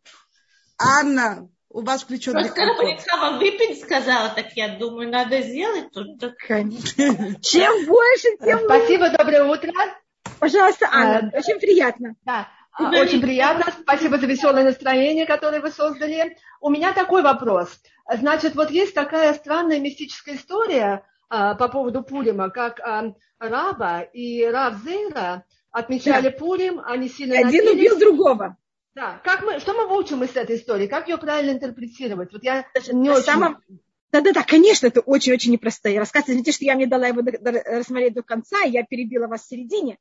Анна, у вас включен Просто когда Полицава выпить сказала, так я думаю, надо сделать тут. Так... Чем больше, тем Спасибо, доброе утро. Пожалуйста, Анна, а, очень приятно. Да, а, очень приятно. Спасибо за веселое настроение, которое вы создали. У меня такой вопрос. Значит, вот есть такая странная мистическая история а, по поводу Пурима, как а, Раба и Рав Зейра отмечали да. Пурим, они сильно Один напились. убил другого. Да. Как мы, что мы учим из этой истории? Как ее правильно интерпретировать? Вот я не очень... Самом... Да-да-да, конечно, это очень-очень непростой рассказ. Извините, что я мне дала его рассмотреть до конца, я перебила вас в середине.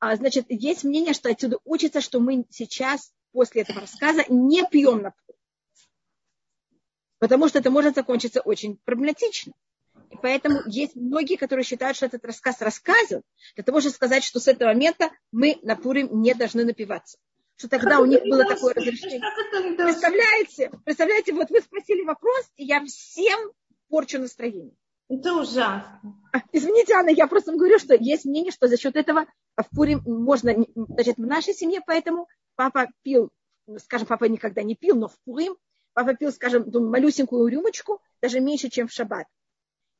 А, значит, есть мнение, что отсюда учится, что мы сейчас, после этого рассказа, не пьем на Потому что это может закончиться очень проблематично. И поэтому есть многие, которые считают, что этот рассказ рассказан для того, чтобы сказать, что с этого момента мы на Пурим не должны напиваться. Что тогда у них было такое разрешение. Представляете? Представляете, вот вы спросили вопрос, и я всем порчу настроение. Это ужасно. А, извините, Анна, я просто говорю, что есть мнение, что за счет этого в Пурим можно, значит, в нашей семье, поэтому папа пил, скажем, папа никогда не пил, но в Пурим папа пил, скажем, малюсенькую рюмочку, даже меньше, чем в шаббат.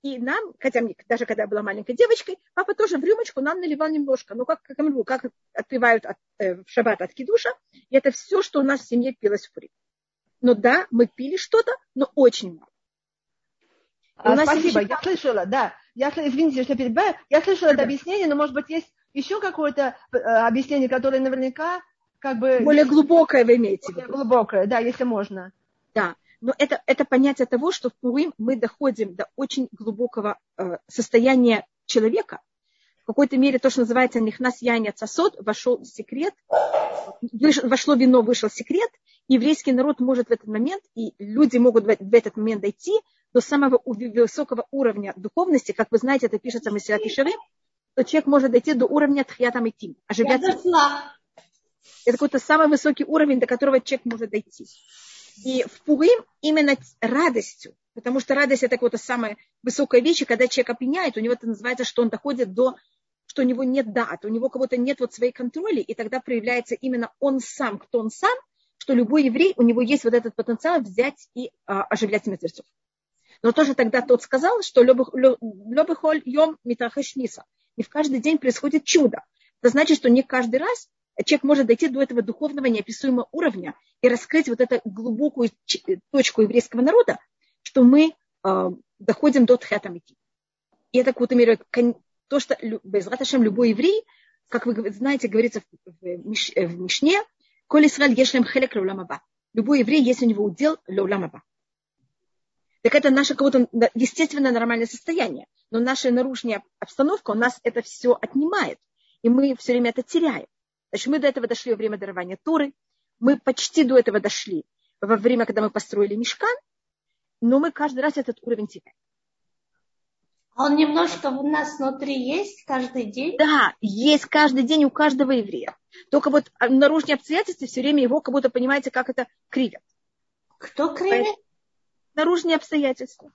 И нам, хотя мне, даже когда я была маленькой девочкой, папа тоже в рюмочку нам наливал немножко. Ну, как, как, как отпивают от, э, в шаббат от кидуша. И это все, что у нас в семье пилось в Пурим. Но да, мы пили что-то, но очень мало. А, спасибо, я слышала, да. Я, извините, что перебиваю. Я слышала это объяснение, но, может быть, есть еще какое-то э, объяснение, которое наверняка как бы... Более глубокое вы имеете Более глубокое, да, если можно. Да, но это, это понятие того, что в Пурим мы доходим до очень глубокого э, состояния человека. В какой-то мере то, что называется нихнас яня цасот, вошел секрет, выш, вошло вино, вышел секрет. Еврейский народ может в этот момент, и люди могут в, в этот момент дойти до самого высокого уровня духовности, как вы знаете, это пишется в Мессиат Ишеве, то человек может дойти до уровня Тхьятам Идти, оживляться. Это какой-то самый высокий уровень, до которого человек может дойти. И в Пурим именно радостью, потому что радость это какая-то самая высокая вещь, и когда человек опьяняет, у него это называется, что он доходит до, что у него нет дат, у него кого-то нет вот своей контроли, и тогда проявляется именно он сам, кто он сам, что любой еврей, у него есть вот этот потенциал взять и а, оживлять мертвецов. Но тоже тогда тот сказал, что лобыхоль йом митахашниса. И в каждый день происходит чудо. Это значит, что не каждый раз человек может дойти до этого духовного неописуемого уровня и раскрыть вот эту глубокую точку еврейского народа, что мы э, доходим до Тхатамити. И это мере то, что без Раташем любой еврей, как вы знаете, говорится в, Миш, в Мишне, Коль Исраэль ешлем хелек. Любой еврей, есть у него удел лауламаба так это наше какое-то естественное нормальное состояние. Но наша наружная обстановка у нас это все отнимает. И мы все время это теряем. Значит, мы до этого дошли во время дарования Торы. Мы почти до этого дошли во время, когда мы построили мешкан. Но мы каждый раз этот уровень теряем. А он немножко у нас внутри есть каждый день? Да, есть каждый день у каждого еврея. Только вот наружные обстоятельства все время его как будто, понимаете, как это кривят. Кто кривит? наружные обстоятельства.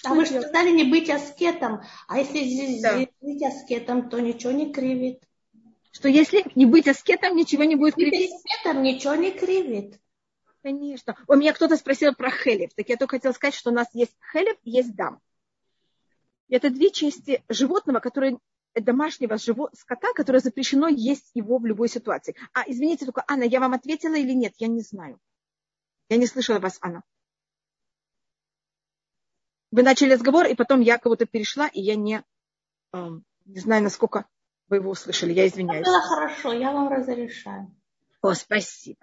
Что а вы же сказали не быть аскетом. А если здесь да. быть аскетом, то ничего не кривит. Что если не быть аскетом, ничего не будет кривить? Быть аскетом ничего не кривит. Конечно. У меня кто-то спросил про хелев. Так я только хотела сказать, что у нас есть хелев, есть дам. Это две части животного, которые домашнего живого скота, которое запрещено есть его в любой ситуации. А извините только, Анна, я вам ответила или нет? Я не знаю. Я не слышала вас, Анна. Вы начали разговор, и потом я кого-то перешла, и я не, э, не знаю, насколько вы его услышали. Я извиняюсь. Это было хорошо, я вам разрешаю. О, спасибо.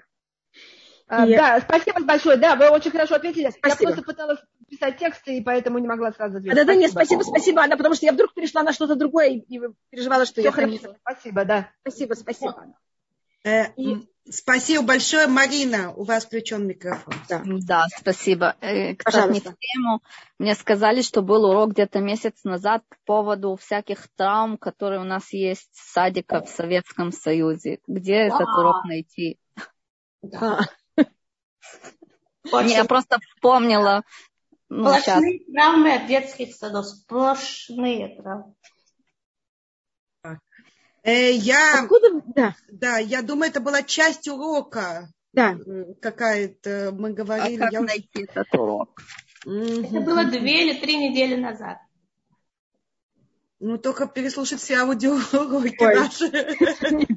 А, и... Да, спасибо большое. Да, вы очень хорошо ответили. Спасибо. Я просто пыталась писать тексты, и поэтому не могла сразу ответить. Да, да, нет, спасибо, спасибо, Анна, потому что я вдруг перешла на что-то другое и переживала, что Все я... Хорошо. Спасибо, да. Спасибо, спасибо, Анна. Э, и... Спасибо большое, Марина. У вас включен микрофон. Да, да спасибо. Э, Кстати, не в тему. Мне сказали, что был урок где-то месяц назад по поводу всяких травм, которые у нас есть в садиках в Советском Союзе. Где да. этот урок найти? Да. Я просто вспомнила. Ну, Сплошные сейчас. травмы от детских садов. Сплошные травмы. Э, я, Откуда? Да. да, я думаю, это была часть урока. Да. Какая-то, мы говорили. А как я... найти этот урок? Это было две или три недели назад. Ну, только переслушать все аудиоуроки наши.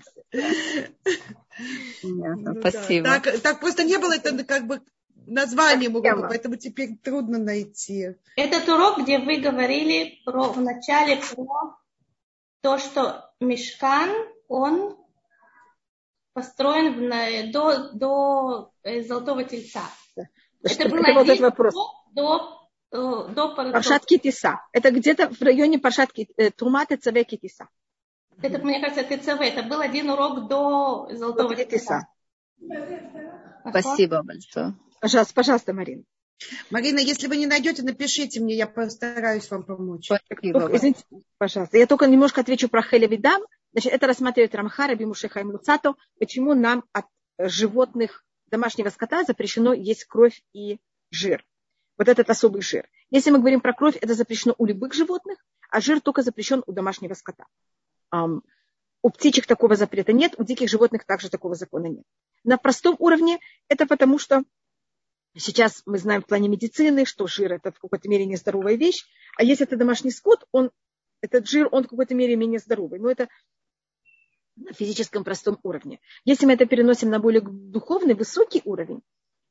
Ну, спасибо. Так, так просто не было это как бы названием урока, поэтому теперь трудно найти. Этот урок, где вы говорили про, в начале про то, что мешкан, он построен в, до, до э, Золотого Тельца. Это, это был это вот этот вопрос. До, до, до Паршат Китиса. Это где-то в районе Паршат э, Туматы Цаве Китиса. Это, мне кажется, ТЦВ. Это был один урок до Золотого Тельца. Спасибо большое. Пожалуйста, пожалуйста, Марина. Марина, если вы не найдете, напишите мне, я постараюсь вам помочь. Только, извините, пожалуйста, я только немножко отвечу про Хелевидам. Значит, это рассматривает Рамхара, Бимушеха и Муцато, почему нам от животных домашнего скота запрещено есть кровь и жир. Вот этот особый жир. Если мы говорим про кровь, это запрещено у любых животных, а жир только запрещен у домашнего скота. Um, у птичек такого запрета нет, у диких животных также такого закона нет. На простом уровне это потому, что сейчас мы знаем в плане медицины, что жир это в какой-то мере нездоровая вещь, а если это домашний скот, он, этот жир, он в какой-то мере менее здоровый. Но это на физическом простом уровне. Если мы это переносим на более духовный, высокий уровень,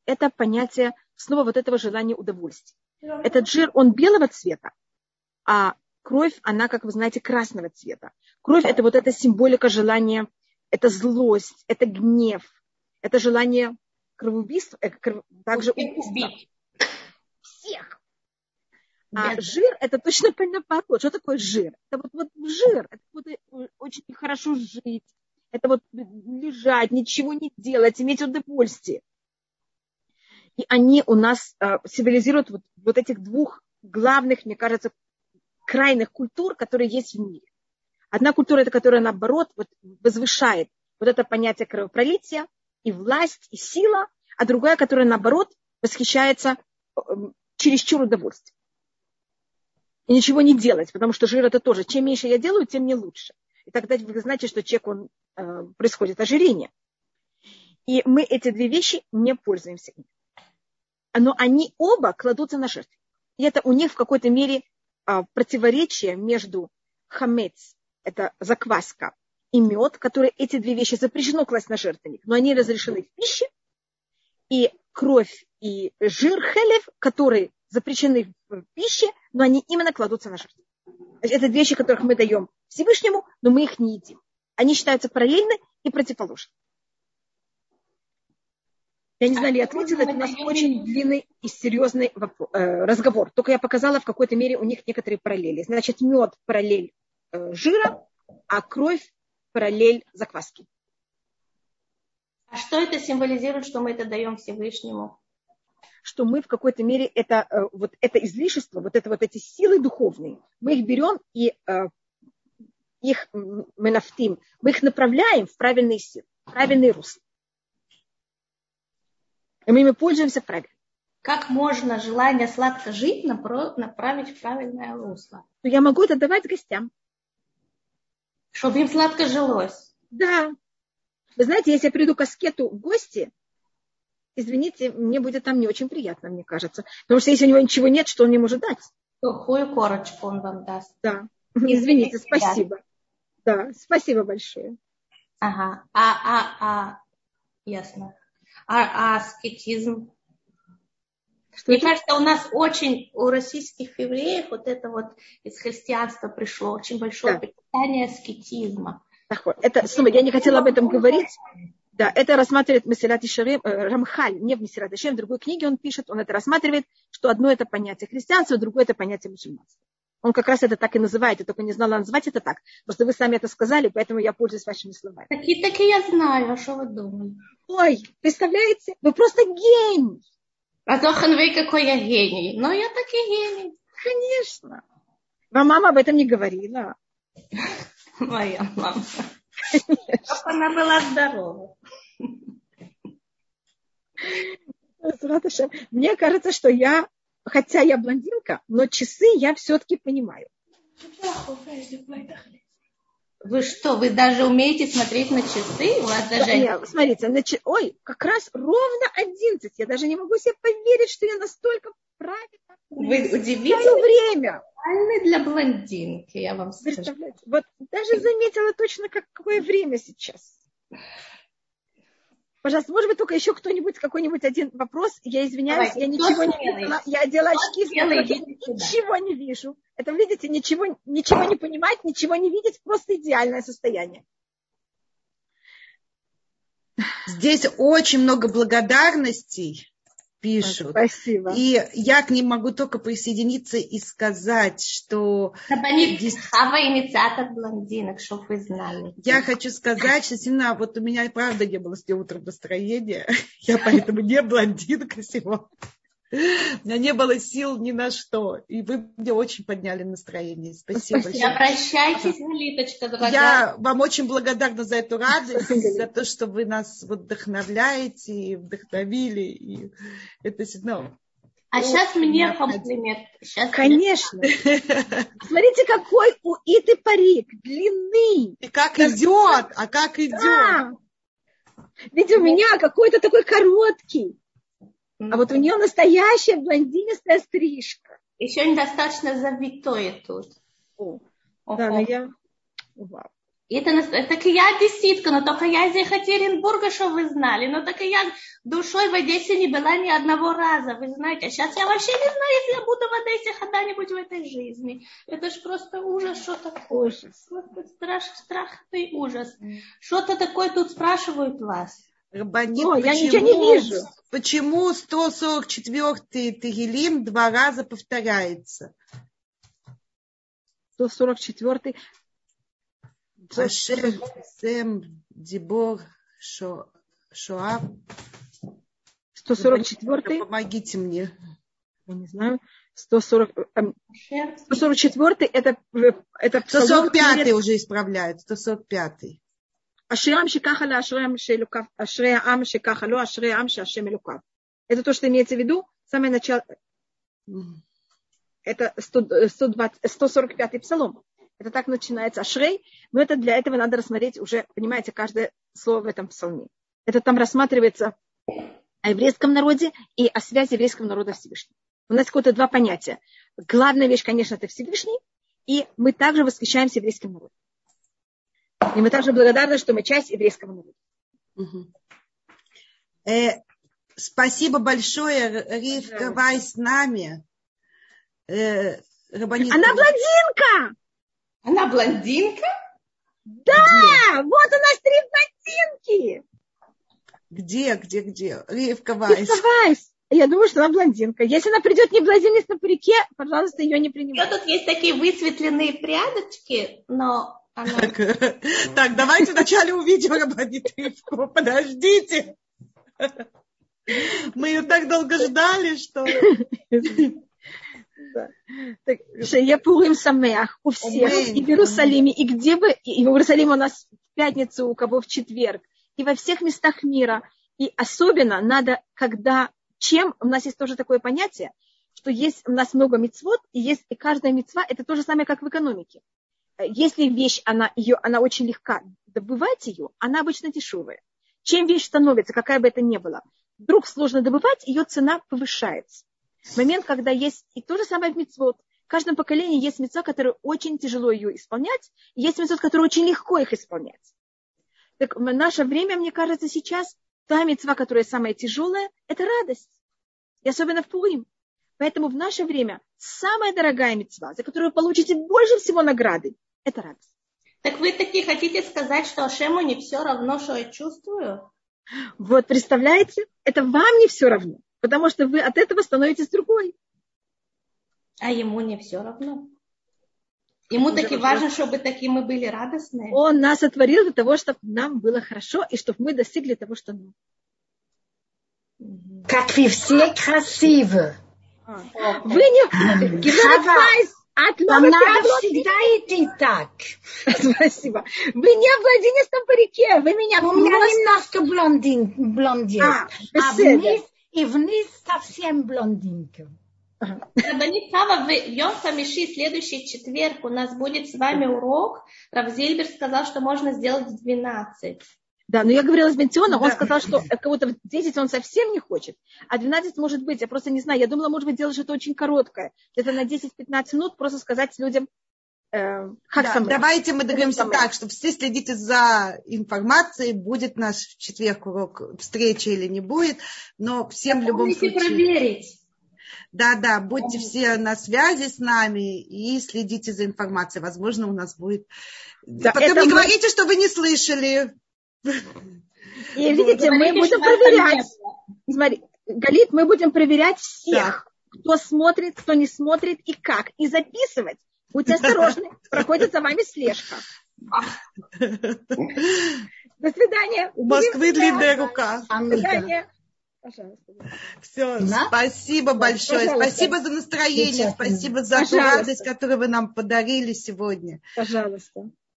это понятие снова вот этого желания удовольствия. Этот жир, он белого цвета, а кровь, она, как вы знаете, красного цвета. Кровь – это вот эта символика желания, это злость, это гнев, это желание кровоубийства, э, кров... также убийства. Всех. А жир – это точно наоборот. Что такое жир? Это вот, вот жир, это вот э, очень хорошо жить, это вот лежать, ничего не делать, иметь удовольствие. И они у нас э, символизируют вот, вот этих двух главных, мне кажется, крайних культур, которые есть в мире. Одна культура, это которая, наоборот, вот, возвышает вот это понятие кровопролития, и власть, и сила, а другая, которая, наоборот, восхищается эм, чересчур удовольствием. И ничего не делать, потому что жир это тоже. Чем меньше я делаю, тем мне лучше. И тогда вы знаете, что человек, он, э, происходит ожирение. И мы эти две вещи не пользуемся. Но они оба кладутся на жертву. И это у них в какой-то мере а, противоречие между хамец, это закваска, и мед, которые эти две вещи запрещено класть на жертвенник, но они разрешены в пище, и кровь и жир хелев, которые запрещены в пище, но они именно кладутся на жертву. Это две вещи, которых мы даем Всевышнему, но мы их не едим. Они считаются параллельны и противоположны. Я не знаю, я ответила, это у нас очень длинный и серьезный э, разговор. Только я показала в какой-то мере у них некоторые параллели. Значит, мед параллель э, жира, а кровь параллель закваски. А что это символизирует, что мы это даем Всевышнему? Что мы в какой-то мере это, э, вот это излишество, вот это вот эти силы духовные, мы их берем и их мы нафтим, мы их направляем в правильные силы, в правильный русло. И мы ими пользуемся правильно. Как можно желание сладко жить направить в правильное русло? Ну, я могу это давать гостям. Чтобы им сладко жилось. Да. Вы знаете, если я приду к аскету в гости, извините, мне будет там не очень приятно, мне кажется. Потому что если у него ничего нет, что он мне может дать? Сухую корочку он вам даст. Да. Извините, спасибо. Да, спасибо большое. Ага. А, а, а, ясно а, а аскетизм. Что Мне это? кажется, у нас очень, у российских евреев вот это вот из христианства пришло очень большое да. Питание аскетизма. Это, снова, я не хотела об этом говорить. Да, это рассматривает Месилат Ишарем, э, Рамхаль, не в Месилат Ишарем, в другой книге он пишет, он это рассматривает, что одно это понятие христианства, другое это понятие мусульманства. Он как раз это так и называет, я только не знала назвать это так. Просто вы сами это сказали, поэтому я пользуюсь вашими словами. Такие, такие я знаю, а что вы думаете? Ой, представляете? Вы просто гений. А то вы какой я гений. Но я таки гений. Конечно. Вам мама об этом не говорила. Моя мама. Чтобы она была здорова. Мне кажется, что я хотя я блондинка, но часы я все-таки понимаю. Вы что, вы даже умеете смотреть на часы? У вас даже... Нет, смотрите, на ч... ой, как раз ровно 11. Я даже не могу себе поверить, что я настолько правильно. Вы удивительно время. для блондинки, я вам скажу. Вот даже заметила точно, как, какое время сейчас. Пожалуйста, может быть, только еще кто-нибудь, какой-нибудь один вопрос. Я извиняюсь, Давайте, я ничего не видела. Я одела очки, я ничего не вижу. Это, видите, ничего, ничего не понимать, ничего не видеть, просто идеальное состояние. Здесь очень много благодарностей пишут. Спасибо. И я к ним могу только присоединиться и сказать, что... Хава инициатор блондинок, чтобы вы знали. Я хочу сказать, что сильно, вот у меня правда не было сегодня утром настроения, я поэтому не блондинка сегодня. У меня не было сил ни на что. И вы мне очень подняли настроение. Спасибо. Спасибо. Обращайтесь, Литочка, дорогая. Я вам очень благодарна за эту радость, за то, что вы нас вот вдохновляете и вдохновили. И это ну, а сейчас мне комплимент. Сейчас Конечно. Смотрите, какой у Иты парик. Длинный. И как идет, а как идет. Да. Ведь у меня какой-то такой короткий. А вот у нее настоящая блондинистая стрижка. Еще недостаточно завитое тут. О, да, но я... Вау. Это, так и я одесситка, но только я из Екатеринбурга, что вы знали. Но так и я душой в Одессе не была ни одного раза, вы знаете. А сейчас я вообще не знаю, если я буду в Одессе когда-нибудь в этой жизни. Это ж просто ужас, что такое. Ужас. Страх, страх и ужас. Что-то такое тут спрашивают вас. Рабанит, О, почему, я ничего не вижу. Почему 144-й Тегелим два раза повторяется? 144-й. Ашем, Сем, Дибор, Шо, Шоа. 144-й. Помогите мне. Я не знаю. 140, 144-й это, это 145-й уже исправляют. Ашри ам шикаха ля ашри ам шелюкав. Ашри ам шикаха лю ашри ам шашем. Это то, что имеется в виду. Самое начало. Это 120, 145-й псалом. Это так начинается Ашрей. Но это для этого надо рассмотреть уже, понимаете, каждое слово в этом псалме. Это там рассматривается о еврейском народе и о связи еврейского народа с Всевышнего. У нас какое-то два понятия. Главная вещь, конечно, это Всевышний, и мы также восхищаемся еврейским народом. И мы также благодарны, что мы часть еврейского народа. Угу. Э, спасибо большое, Ривка Вай с нами. Э, Рабанит... Она блондинка! Она блондинка? Да! Где? Вот у нас три блондинки! Где, где, где? Ривка Вайс. Ривка Вайс. Я думаю, что она блондинка. Если она придет не блондинец на парике, пожалуйста, ее не принимайте. тут есть такие высветленные прядочки, но так, так, давайте вначале увидим Рабанитривку. Подождите. Мы ее так долго ждали, что... Так, я Пурим Самеах у всех, и в Иерусалиме, и где бы, и в Иерусалиме у нас в пятницу, у кого в четверг, и во всех местах мира. И особенно надо, когда, чем, у нас есть тоже такое понятие, что есть у нас много мецвод, и есть и каждая мецва, это то же самое, как в экономике если вещь, она, ее, она очень легка, добывать ее, она обычно дешевая. Чем вещь становится, какая бы это ни была, вдруг сложно добывать, ее цена повышается. В момент, когда есть, и то же самое в мецвод. В каждом поколении есть мецва, которая очень тяжело ее исполнять, и есть мецвод, который очень легко их исполнять. Так в наше время, мне кажется, сейчас та мецва, которая самая тяжелая, это радость. И особенно в Пурим. Поэтому в наше время самая дорогая мецва, за которую вы получите больше всего награды, это радость. Так вы таки хотите сказать, что Ашему не все равно, что я чувствую? Вот, представляете? Это вам не все равно, потому что вы от этого становитесь другой. А ему не все равно. Ему таки важно, чтобы такие мы были радостные. Он нас отворил для того, чтобы нам было хорошо и чтобы мы достигли того, что нам. Как вы все красивы. Вы не... Хава, Она всегда идти так. Спасибо. Вы не в блондинистом парике, вы меня... У меня немножко блондин, блондин. А, а вниз, и вниз совсем блондинка. Рабанит Хава, в Йом Хамиши, следующий четверг, у нас будет с вами урок. Равзильбер сказал, что можно сделать в 12. Да, но я говорила с Бентионом, он сказал, что кого-то в 10 он совсем не хочет, а 12 может быть, я просто не знаю. Я думала, может быть, делаешь это очень короткое. Где-то на 10-15 минут просто сказать людям, э, да, давайте мы договоримся так, что все следите за информацией, будет наш в четверг урок встречи или не будет, но всем в любом случае... проверить. Да, да, будьте все на связи с нами и следите за информацией. Возможно, у нас будет... Да, Потом не мы... говорите, что вы не слышали. И видите, мы будем проверять. Смотри, Галит, мы будем проверять всех, кто смотрит, кто не смотрит и как. И записывать. Будьте осторожны, проходит за вами слежка. До свидания. У Москвы длинная рука. До свидания. Пожалуйста. Все, да? спасибо большое. Пожалуйста. Спасибо за настроение, спасибо за ту радость, которую вы нам подарили сегодня. Пожалуйста.